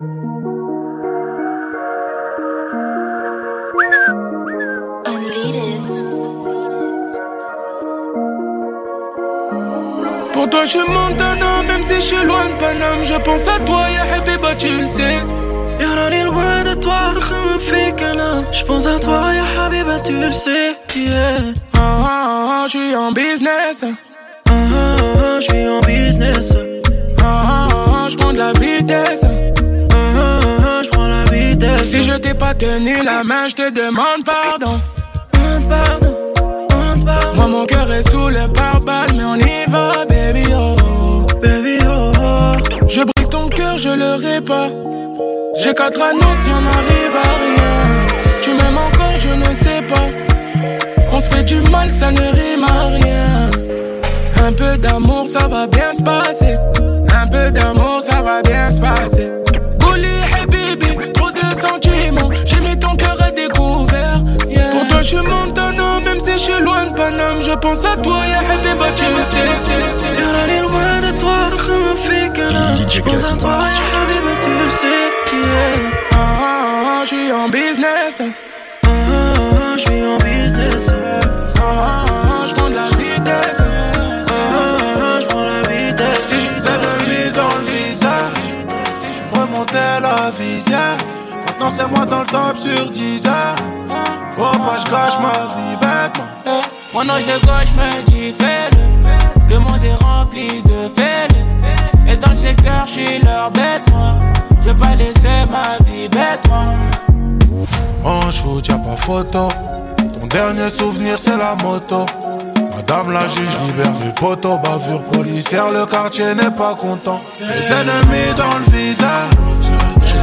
Pour toi, je suis Montana, même si je suis loin de Paname. Je pense à toi, ya Habiba, tu le sais. Y'a loin de toi, je pense à toi, ya Habiba, tu le sais. Yeah. Ah, ah, ah, je suis en business. Ah, ah, ah, je suis en business. Ah, ah, ah, je prends de la vitesse. Pas tenu la main, je te demande pardon. Demande pardon. Moi mon cœur est sous le pare-balles Mais on y va baby oh Baby oh, oh. Je brise ton cœur je le répare J'ai quatre anneaux si on arrive à rien Tu m'aimes encore je ne sais pas On se fait du mal ça ne rime à rien Un peu d'amour ça va bien se passer je monte un même si je suis loin de Paname, je pense à toi, ya le sais. Y'a loin de toi, je pense à toi, ya Habiba, tu le sais. Ah, ah, ah, je suis en business. Ah, ah, je suis en business. Ah, ah, ah, je prends de la vitesse. Ah, ah, je prends la vitesse. Si j'ai dans le visage, remonter la visière. Maintenant c'est moi dans le top sur 10 heures. Faut pas je gâche ma vie bêtement. Mon ange de gauche me dit fais-le. Le monde est rempli de fêles. Et dans le secteur, je suis leur bête, moi. Je vais pas laisser ma vie bête, moi. En shoot, y'a pas photo. Ton dernier souvenir, c'est la moto. Madame la juge libère les poteaux, bavure policière, le quartier n'est pas content. Les ennemis dans le visage,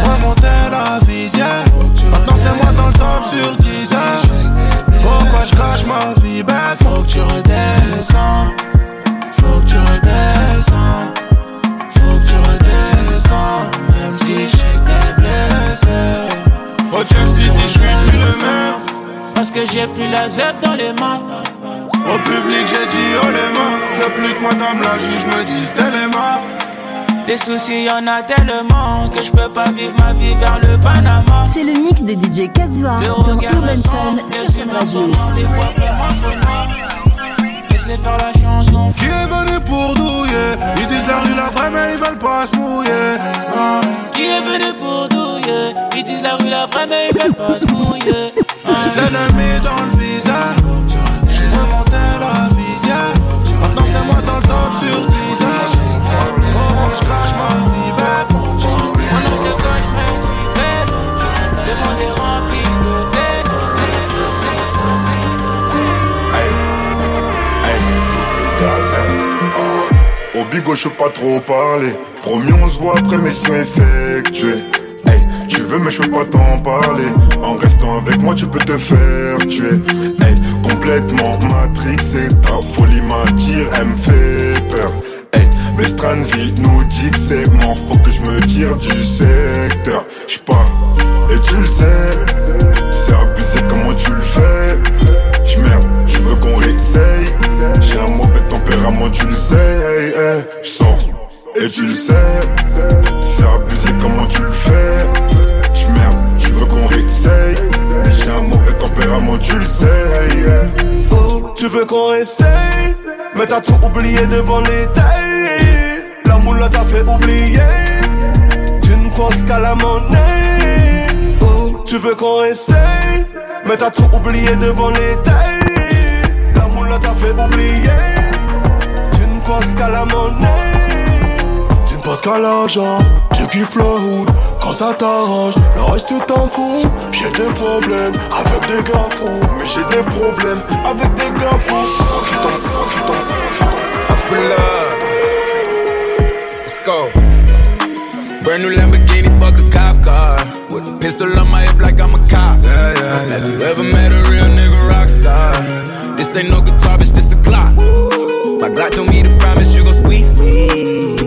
j'ai remonté la visière. Maintenant c'est moi dans le top sur 10 heures. Faut pas je cache ma vie? Bête, faut que tu redescends. Faut que tu redescends. Faut que tu redescends. Même si je sais que t'es blessé. Au Chef City, je suis plus le même. Parce que j'ai plus la Z dans les mains. Au public, j'ai dit oh les mains. J'ai plus que madame la juge me dit les mains. Des soucis, y'en a tellement que je peux pas vivre ma vie vers le Panama. C'est le mix de DJ Kazoa dans Urban Fun sur Fun Radio. Laisse-les faire la chanson. Qui est venu pour douiller? Ils disent la rue la vraie, mais ils veulent pas se mouiller. Ah. Qui est venu pour douiller? Ils disent la rue la vraie, mais ils veulent pas se mouiller. Les ennemis dans le visage. J'ai remonté la visière. Peux pas trop parler. Promis, on se voit après mission effectuée. Hey, tu veux, mais je peux pas t'en parler. En restant avec moi, tu peux te faire tuer. Hey, complètement matrixé, ta folie m'attire, elle me fait peur. Hey, mais Stranville nous dit que c'est mort, faut que je me tire du secteur. J'pars, et tu le sais, tu le sais. Hey, hey, j'sors, et tu le sais, c'est abusé comment tu le fais. J'merde, tu veux qu'on réessaye. J'ai un mauvais tempérament, tu le sais. Tu veux qu'on essaye Mais t'as tout oublié devant les tailles La moule t'a fait oublier Tu ne penses qu'à la monnaie tu veux qu'on essaye Mais t'as tout oublié devant les tailles La moule t'a fait oublier Tu ne penses qu'à la monnaie Tu ne penses qu'à l'argent Tu kiffes le hood quand ça t'arrange Le reste tu t'en fous J'ai des problèmes avec des gars fous Mais j'ai des problèmes avec des gars fous je tombe, je tombe. Let's go. Brand new Lamborghini, fuck a cop car. With a pistol on my hip like I'm a cop. Yeah, yeah, Have you ever met a real nigga rock star? This ain't no guitar, bitch, this a Glock. My Glock told me to promise you gon' squeeze me.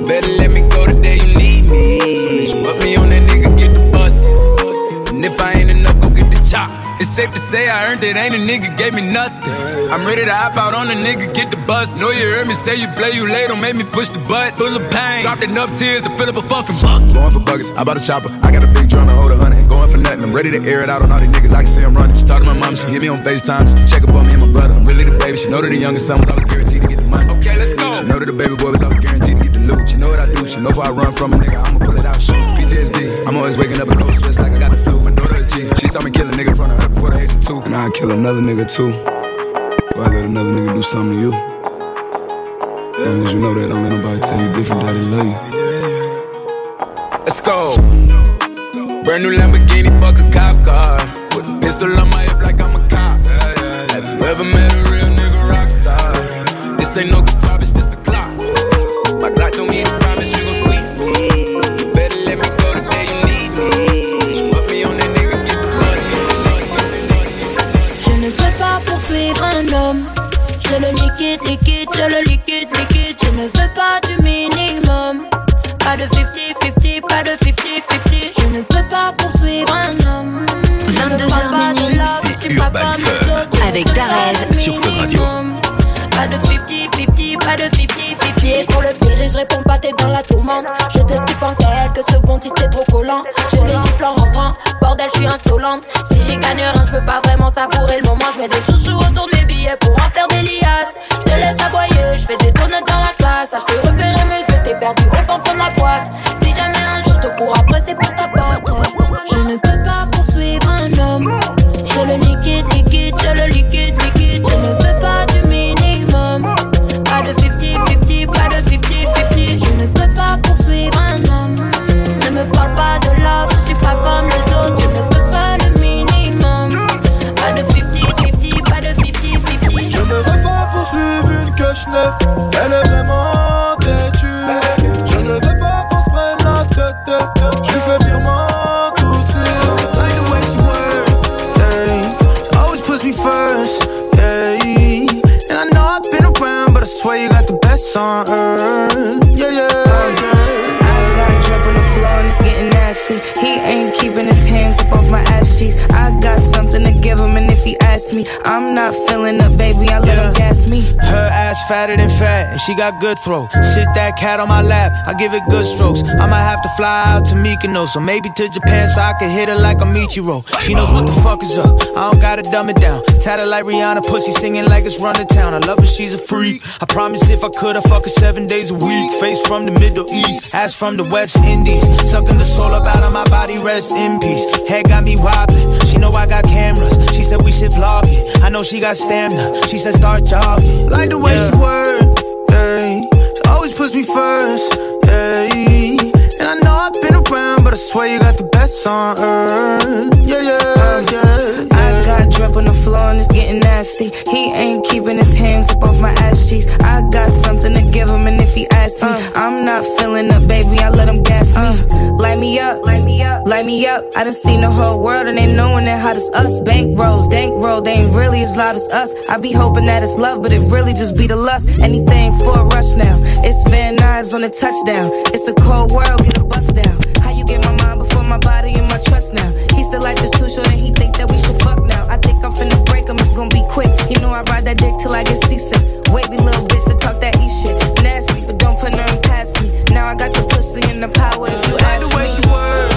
Better let me go the day you need me. So put me on that nigga, get the bus. And if I ain't enough, go get the chop. It's safe to say I earned it, ain't a nigga gave me nothing. I'm ready to hop out on a nigga, get the bus. Know you heard me say you play, you late, don't make me push the butt. Full of pain, dropped enough tears to fill up a fucking buck. Going for buggers, I bought a chopper. I got a big drum to hold a hundred. Going for nothing, I'm ready to air it out on all these niggas. I can see I'm running. Just talk to my mom, she hit me on FaceTime just to check up on me and my brother. I'm really the baby, she know that the youngest son was always guaranteed to get the money. Okay, let's go. She know that the baby boy was always guaranteed to get the loot. She know what I do, she know if I run from a nigga, I'ma pull it out, shoot. PTSD, I'm always waking up in cold sweats like I got the flu. My daughter a G, she saw me kill a nigga in front of her before the age of two. And I'd kill another nigga too. I let another nigga do something to you. As long as you know that, don't let nobody tell you different that they love you. Let's go. Brand new Lamborghini, fuck a cop car. With a pistol on my hip like I'm a cop. Have you ever met a real nigga rock star? This ain't no guitar, poursuivre un homme. Je le liquide, liquide, je le liquide, liquide. Je ne veux pas du minimum. Pas de 50-50, pas de 50-50. Je ne peux pas poursuivre un homme. 22h minuit, c'est Urban Fun. Avec Darez sur Fun Radio. Pas de 50-50, pas de 50-50. Pour le pire, je réponds pas, t'es dans la tourmente. Je te skip en quelques secondes si t'es trop collant. Je les gifle en rentrant. Bordel, je suis insolente. Si j'y gagne rien, je peux pas vraiment savourer le moment. Je mets des chouchous autour de mes billets pour en faire des liasses. Je te laisse aboyer, je fais des donuts dans la classe. Ah, je te repérer mes yeux, t'es perdu au fond de la boîte. Si jamais un jour je te cours après, c'est pour ta porte. Fatter than fat, and she got good throw. Sit that cat on my lap, I give it good strokes. I might have to fly out to Mykonos, or maybe to Japan so I can hit her like a Michiro. She knows what the fuck is up, I don't gotta dumb it down. Tatted like Rihanna, pussy singing like it's run to town. I love her, she's a freak. I promise if I could, I'd fuck her seven days a week. Face from the Middle East, ass from the West Indies. Sucking the soul up out of my body, rest in peace. Head got me wobbling, she know I got cameras. Said we should vlog it. I know she got stamina, she said start jogging. Like the way she work, hey. She always puts me first, hey. And I know I've been around, but I swear you got the best on earth. Yeah, yeah, yeah. Got drip on the floor and it's getting nasty. He ain't keeping his hands up off my ass cheeks. I got something to give him, and if he asks me, uh. I'm not feeling up, baby. I let him gas me. Uh. Light me up, light me up, light me up. I done seen the whole world and ain't knowing that hot as us. Bank rolls, dank roll, they ain't really as loud as us. I be hoping that it's love, but it really just be the lust. Anything for a rush now. It's Van Nuys on the touchdown. It's a cold world, get a bust down. How you get my mind before my body and my trust now? He said life is too short and he think I ride that dick till I get seasick. Wavy little bitch to talk that E shit. Nasty, but don't put nothing past me. Now I got the pussy and the power if you Like ask the way me. she work,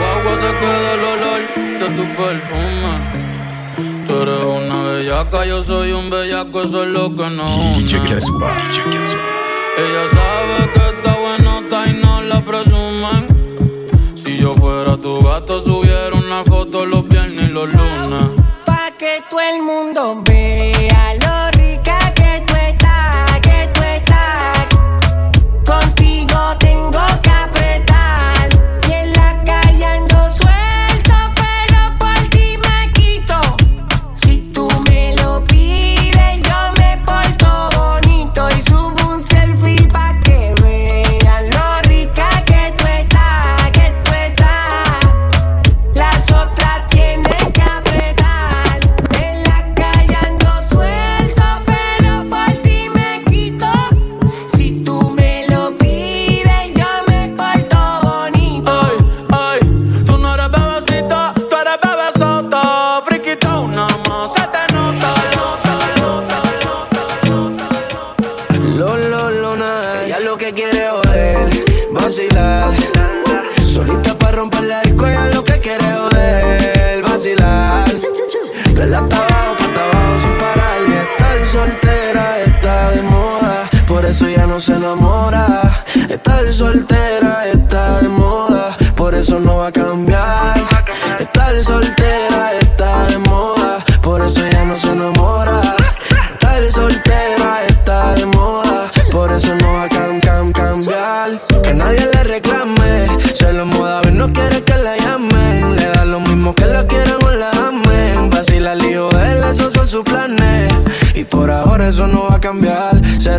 guagua se queda el olor de tu perfume. Tú eres una bellaca, yo soy un bellaco, eso es lo que no une. Ella sabe que está buenota y no la presumen. Yo fuera tu gato, subiera una foto los viernes y los lunes. Pa' que todo el mundo vea lo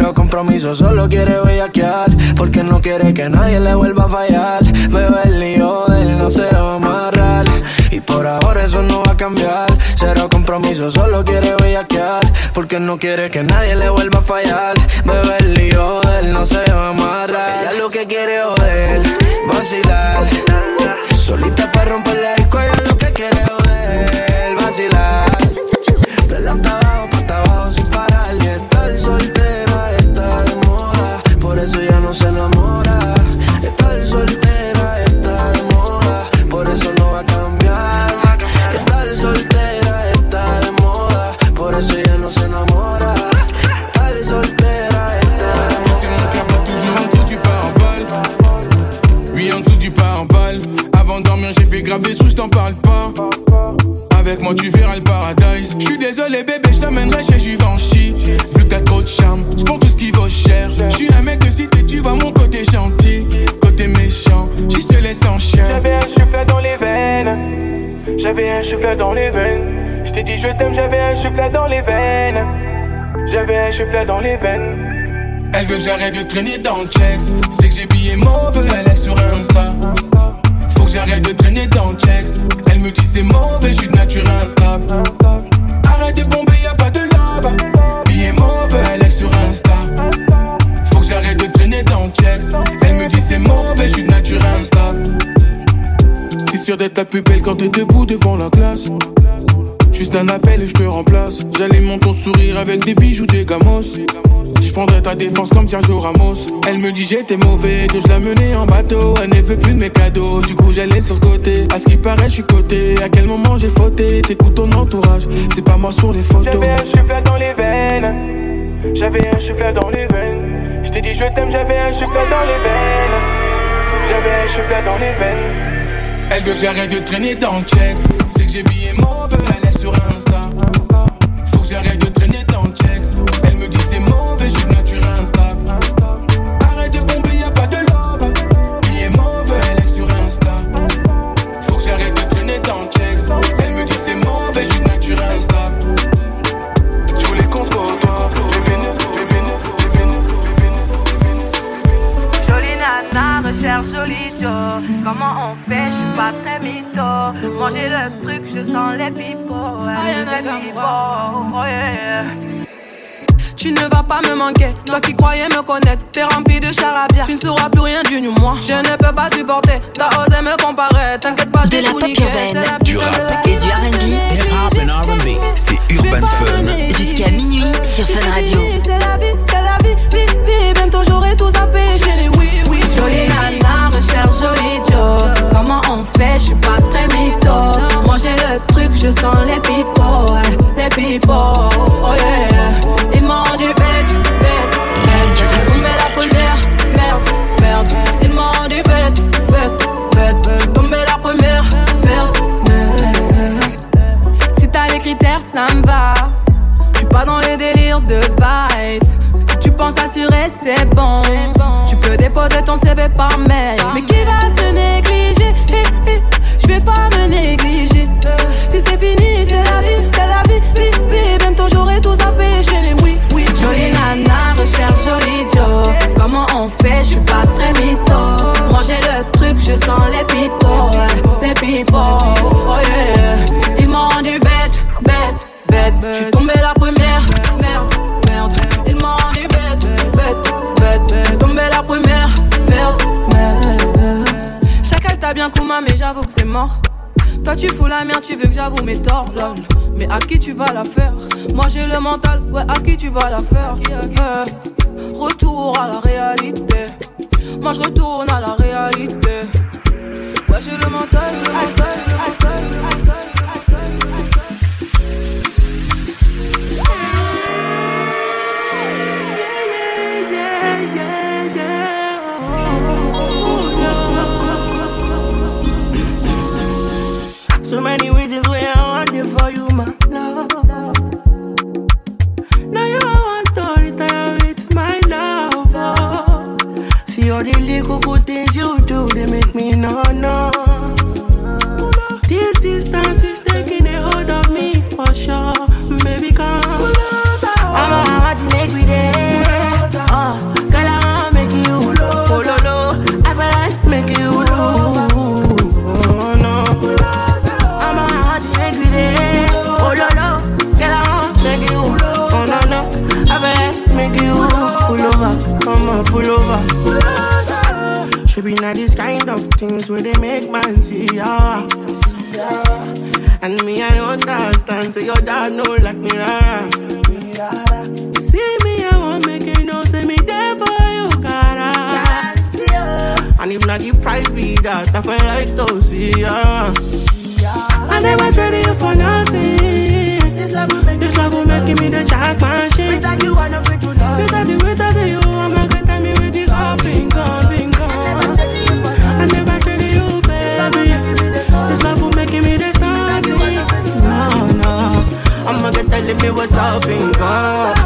Cero compromiso, solo quiere bellaquear. Porque no quiere que nadie le vuelva a fallar. Bebe el lío de él no se va a amarrar. Y por ahora eso no va a cambiar. Cero compromiso, solo quiere bellaquear. Porque no quiere que nadie le vuelva a fallar. Bebe el lío de él no se va a amarrar. Ella lo que quiere joder, vacilar. Solita para romper la disco, ella lo que quiere joder, vacilar. De la abajo, se enamora. Estar soltera está de moda. Por eso no va a cambiar. Soltera eso no se soltera du pare-balles. Oui, en dessous du pare-balles. Avant de dormir, j'ai fait graver sous, je t'en parle pas. Avec moi, tu verras Souffle dans les veines. Elle veut que j'arrête de traîner dans le checks. C'est que j'ai billé mauvais, elle est sur Insta. Faut que j'arrête de traîner dans le checks. Elle me dit c'est mauvais, je suis de nature instable. Arrête de bomber, y a pas de love. Billet mauvais, elle est sur Insta. Faut que j'arrête de traîner dans le checks. Elle me dit c'est mauvais, je suis de nature instable. T'es sûr d'être la plus belle quand t'es debout devant la classe. Juste un appel et je te remplace. J'alimente ton sourire avec des bijoux, des gamos. Je prendrai ta défense comme Sergio Ramos. Elle me dit j'étais mauvais, que je la menais en bateau. Elle ne veut plus de mes cadeaux, du coup j'allais sur le côté. À ce qui paraît, je suis coté. À quel moment j'ai fauté? T'écoutes ton entourage, c'est pas moi sur les photos. J'avais un souffle dans les veines. J'avais un souffle dans les veines. Je t'ai dit je t'aime, j'avais un souffle dans les veines. J'avais un souffle dans les veines. Elle veut que j'arrête de traîner dans le checks. C'est que j'ai billé mauvais, oh yeah. Tu ne vas pas me manquer, toi qui croyais me connaître, t'es rempli de charabia. Tu ne sauras plus rien du nu, moi. Je ne peux pas supporter, t'as osé me comparer. T'inquiète pas, je vais la tout niquer. urbaine, C'est la du rap la et du R&B. Hip-hop and R&B, Je suis tombé la première, merde, merde. Ils m'ont rendu bête, bête, bête. Je suis tombé la première, merde, merde. Chacun t'a bien Kuma, mais j'avoue que c'est mort. Toi tu fous la merde, tu veux que j'avoue mes torts. Mais à qui tu vas la faire? Moi j'ai le mental, ouais, à qui tu vas la faire? Eh, Retour à la réalité. Moi je retourne à la réalité. Ouais, j'ai le mental, le mental. All the little good things you do, they make me no no. This distance is things where they make man see ya. And me, I understand. Say your dad know like me, rara. See me, I want make you know. Say me there for you, gotta. And if not the price be that, I feel like to see ya. I never traded you for nothing. This love will make, this love will make me the jack machine. Without you, I know fit to love. Without you, without you, I'm not gonna me with this being gone. Me what's up and gone.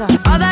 All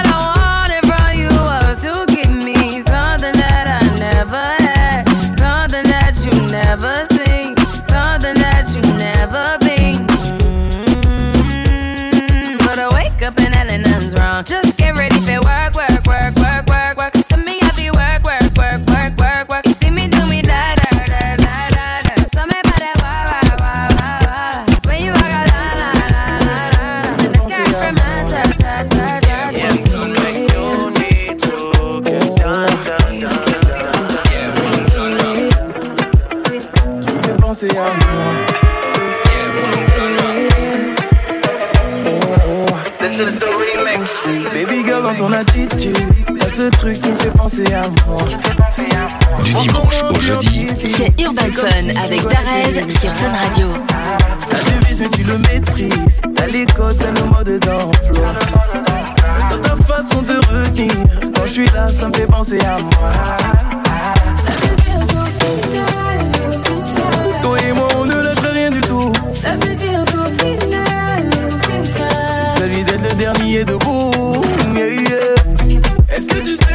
C'est Urban Fun avec Darez sur Fun Radio. T'as devise mais tu le maîtrises T'as les codes, t'as le mode d'emploi Dans ta façon de retenir Quand je suis là ça me fait penser à moi Toi et moi on ne lâche rien du tout Ça veut dire qu'au final, au final. Celui d'être le dernier debout yeah, yeah. Est-ce que tu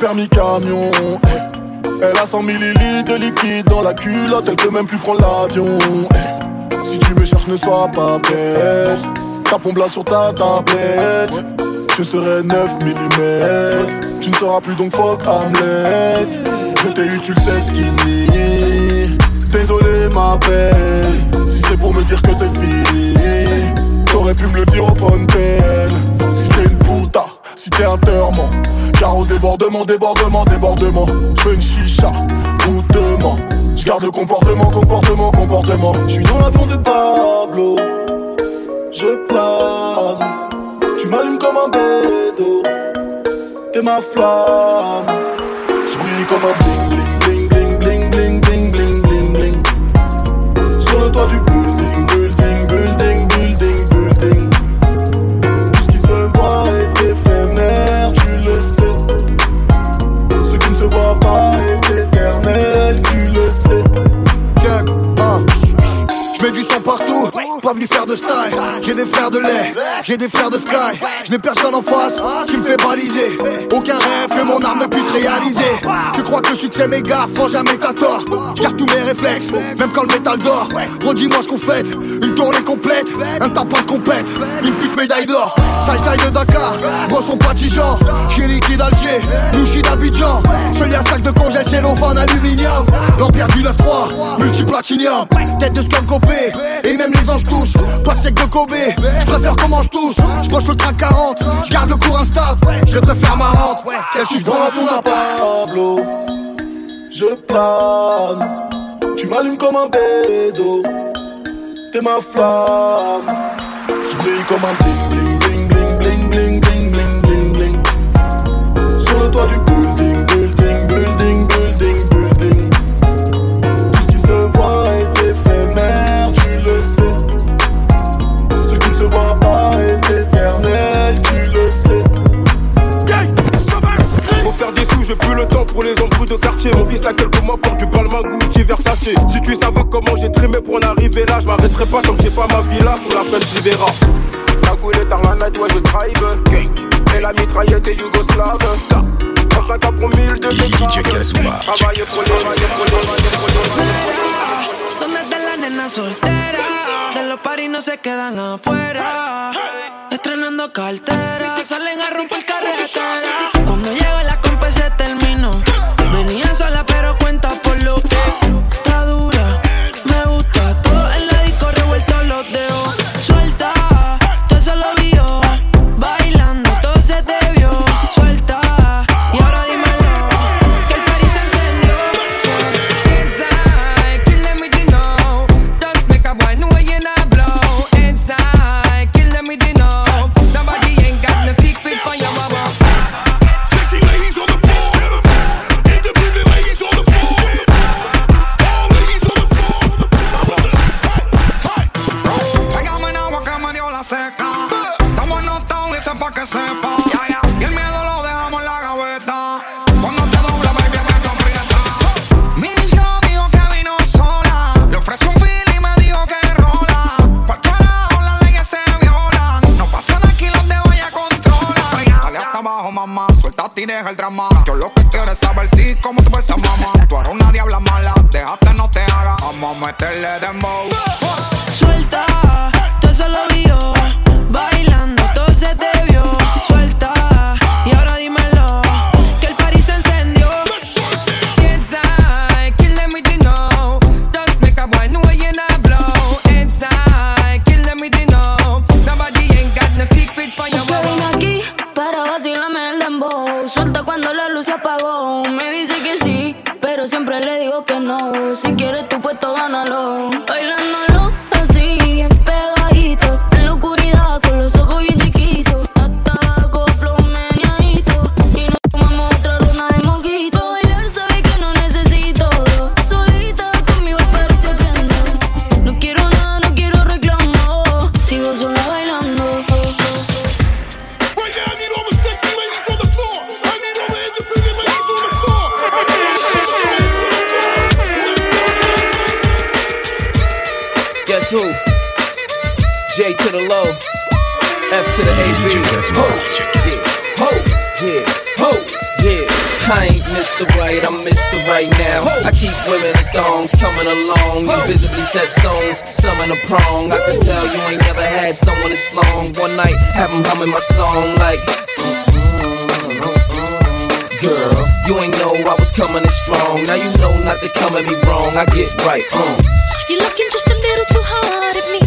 permis camion. Eh. Elle a 100 millilitres de liquide dans la culotte Elle peut même plus prendre l'avion. Eh. Si tu me cherches ne sois pas bête. Ta pompe là sur ta tablette. Je serai 9 mm Tu ne seras plus donc fuck Hamlet. Je t'ai eu tu le sais skinny. Désolé ma belle. Si c'est pour me dire que c'est fini T'aurais pu me le dire au fontaine. Si t'es une puta, si t'es un terment Car au débordement, débordement, débordement Je veux une chicha, goûtement Je garde le comportement, comportement, comportement. Je suis dans l'avion de Pablo. Je plane. Tu m'allumes comme un bébé t'es ma flamme. J'brille comme un bling bling bling bling bling bling bling bling bling. Sur le toit du partout, pas venu faire de style. J'ai des frères de lait, j'ai des frères de sky. Je n'ai personne en face qui me fait baliser. Aucun rêve que mon arme ne puisse réaliser. Tu crois que le succès m'égare, prends jamais t'as tort. Garde tous mes réflexes, même quand le métal dort. Redis-moi ce qu'on fait, une tournée complète, un tapin de compète, une pute médaille d'or. Saï saï de Dakar, gros son patigeant. J'suis liquide Alger, Louchi d'Abidjan. Celui à sac de congèle, c'est en aluminium. L'empire du 9-3, multiplatinium. Tête de skunk copé, et même les anges tous. Pastèque de Kobe, j'préfère qu'on mange tous. J'poche le track 40, j'garde le cours instable. Je préfère ma rente, Je suis dans son Pablo, je plane. Tu m'allumes comme un bédo, t'es ma flamme. Je brille comme un toit du building, building, building, building, building. Tout ce qui se voit est éphémère, tu le sais. Ce qui ne se voit pas est éternel, tu le sais. Faut faire des sous, j'ai plus le temps pour les embrouilles de quartier. Mon fils a quelques mois pour du Balmain Gucci Versace. Si tu savais comment j'ai trimé pour en arriver là, je m'arrêterai pas tant que j'ai pas ma villa sur la French Rivera. La goulée par la night, ouais, je drive. Et la mitraillette est yougoslave. 35 ans pour 1000 de DJ Kazuma. Travailler pour les, travailler pour les, travailler pour les. ¿Dónde está la nena soltera? De los paris no se quedan afuera. Estrenando cartera, salen a romper carretera. Yo lo que quiero es saber si como tú esa mamá. Tú eres una diabla mala. Déjate, no te haga. Vamos a meterle dembow. Set stones, some in a prong. I can tell you ain't never had someone this long. One night, have 'em humming my song like. Girl, you ain't know I was coming in strong. Now you know not to come at me wrong. I get right, um. You're looking just a little too hard at me.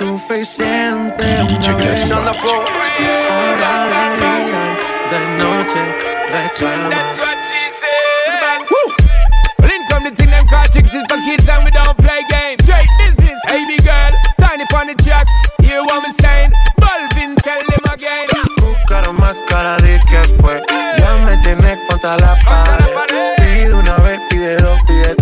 Suficiente una vez. Ahora de día de noche reclama. Link the thing them call chicks is for kids and we don't play games. Straight business, baby girl, tiny on the track. Hear what me saying? Balvin, tell them again. Buscaron más cara de que fue. Ya me tienes contra la pared. Pide una vez, pide dos, pide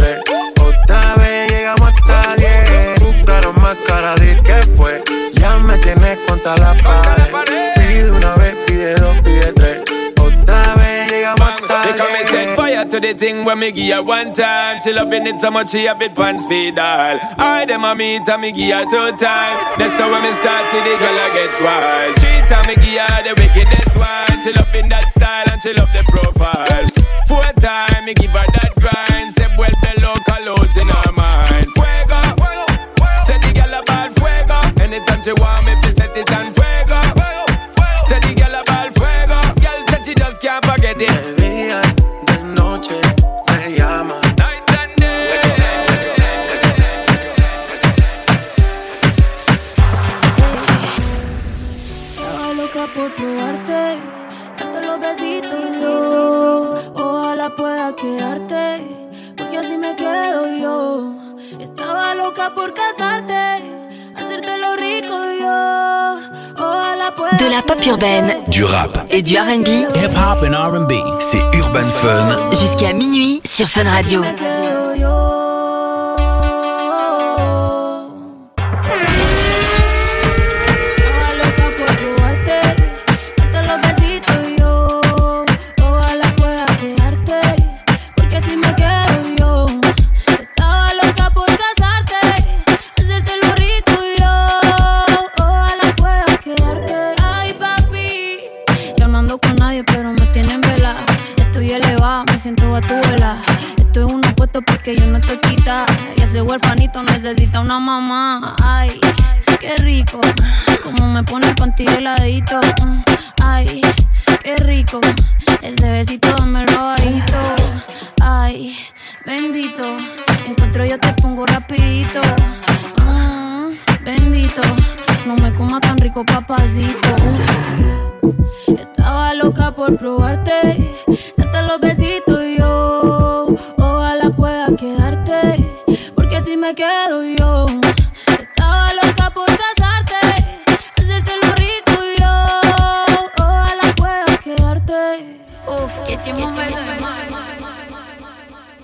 contra la pared. Pide una vez, pide dos, pide tres. Otra vez llegamos hasta She come and set fire to the thing when me give her one time. She loving it so much she have it pants feed all. I them a meet and me give her two time. That's how when me start see the girl I get wild. Three time me give her the wickedest one. She loving that style and she love the profile. Four time me give her that urbaine, Du rap, et du RB, hip hop and R&B, c'est Urban Fun. jusqu'à minuit sur Fun Radio. Necesita una mamá. Ay, qué rico. Como me pone el panty de ladito. Ay, qué rico. Ese besito dame el bajito. Ay, bendito. Encuentro yo te pongo rapidito. Mm, bendito. No me coma tan rico, papacito. Estaba loca por probarte,